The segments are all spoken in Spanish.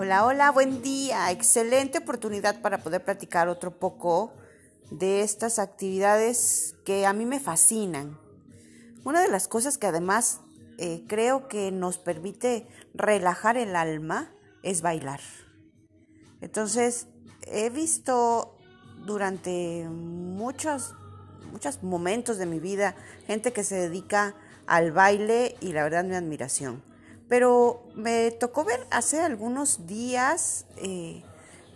Hola, hola, buen día. Excelente oportunidad para poder platicar otro poco de estas actividades que a mí me fascinan. Una de las cosas que además eh, creo que nos permite relajar el alma es bailar. Entonces, he visto durante muchos, muchos momentos de mi vida gente que se dedica al baile y la verdad mi admiración. Pero me tocó ver hace algunos días eh,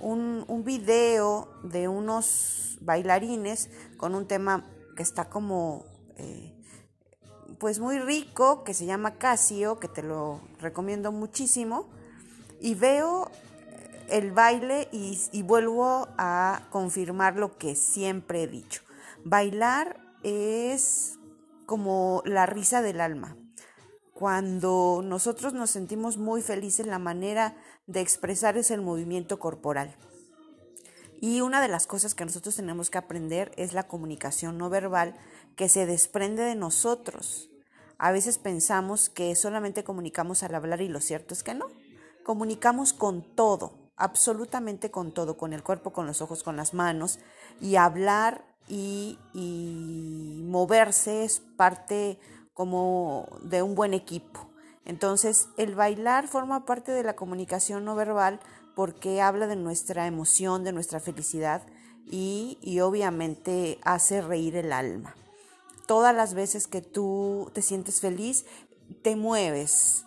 un, un video de unos bailarines con un tema que está como eh, pues muy rico, que se llama Casio, que te lo recomiendo muchísimo. Y veo el baile y, y vuelvo a confirmar lo que siempre he dicho. Bailar es como la risa del alma cuando nosotros nos sentimos muy felices, la manera de expresar es el movimiento corporal. Y una de las cosas que nosotros tenemos que aprender es la comunicación no verbal que se desprende de nosotros. A veces pensamos que solamente comunicamos al hablar y lo cierto es que no. Comunicamos con todo, absolutamente con todo, con el cuerpo, con los ojos, con las manos. Y hablar y, y moverse es parte como de un buen equipo. Entonces, el bailar forma parte de la comunicación no verbal porque habla de nuestra emoción, de nuestra felicidad y, y, obviamente hace reír el alma. Todas las veces que tú te sientes feliz, te mueves,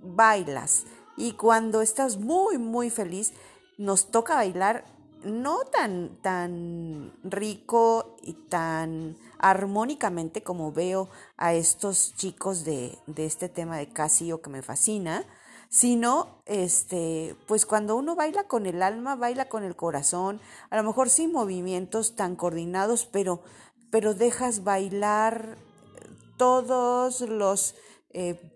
bailas y cuando estás muy, muy feliz, nos toca bailar no tan, tan rico y tan armónicamente como veo a estos chicos de, de este tema de Casio que me fascina, sino este, pues cuando uno baila con el alma, baila con el corazón, a lo mejor sin movimientos tan coordinados, pero, pero dejas bailar todos los eh,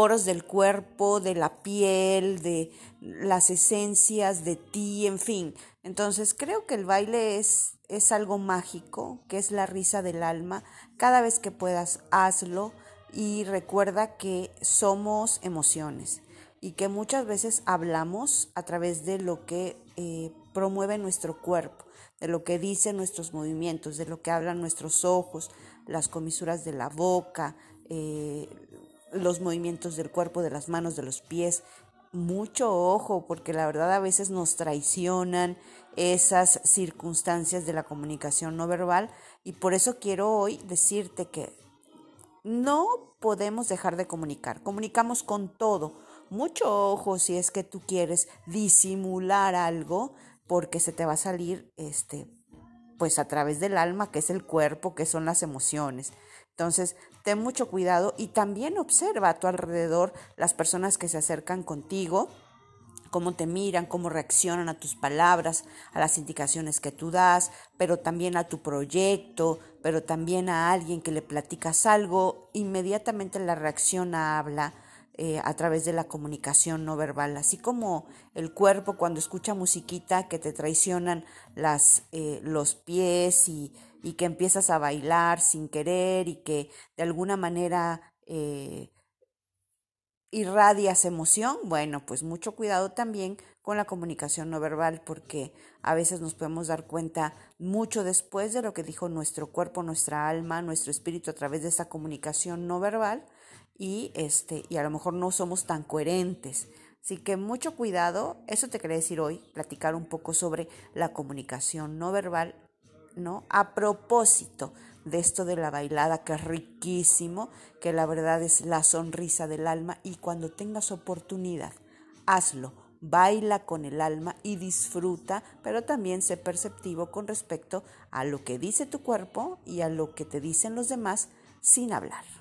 del cuerpo, de la piel, de las esencias de ti, en fin. Entonces creo que el baile es, es algo mágico, que es la risa del alma. Cada vez que puedas, hazlo y recuerda que somos emociones y que muchas veces hablamos a través de lo que eh, promueve nuestro cuerpo, de lo que dicen nuestros movimientos, de lo que hablan nuestros ojos, las comisuras de la boca, eh, los movimientos del cuerpo, de las manos, de los pies. Mucho ojo, porque la verdad a veces nos traicionan esas circunstancias de la comunicación no verbal y por eso quiero hoy decirte que no podemos dejar de comunicar. Comunicamos con todo. Mucho ojo si es que tú quieres disimular algo porque se te va a salir este pues a través del alma, que es el cuerpo, que son las emociones. Entonces, ten mucho cuidado y también observa a tu alrededor las personas que se acercan contigo, cómo te miran, cómo reaccionan a tus palabras, a las indicaciones que tú das, pero también a tu proyecto, pero también a alguien que le platicas algo, inmediatamente la reacción habla eh, a través de la comunicación no verbal, así como el cuerpo cuando escucha musiquita que te traicionan las, eh, los pies y, y, que empiezas a bailar sin querer y que de alguna manera eh, irradias emoción, bueno, pues mucho cuidado también con la comunicación no verbal porque a veces nos podemos dar cuenta mucho después de lo que dijo nuestro cuerpo, nuestra alma, nuestro espíritu a través de esa comunicación no verbal y, este, y a lo mejor no somos tan coherentes. Así que mucho cuidado, eso te quería decir hoy, platicar un poco sobre la comunicación no verbal, ¿no? A propósito de esto de la bailada, que es riquísimo, que la verdad es la sonrisa del alma y cuando tengas oportunidad, hazlo, baila con el alma y disfruta, pero también sé perceptivo con respecto a lo que dice tu cuerpo y a lo que te dicen los demás sin hablar.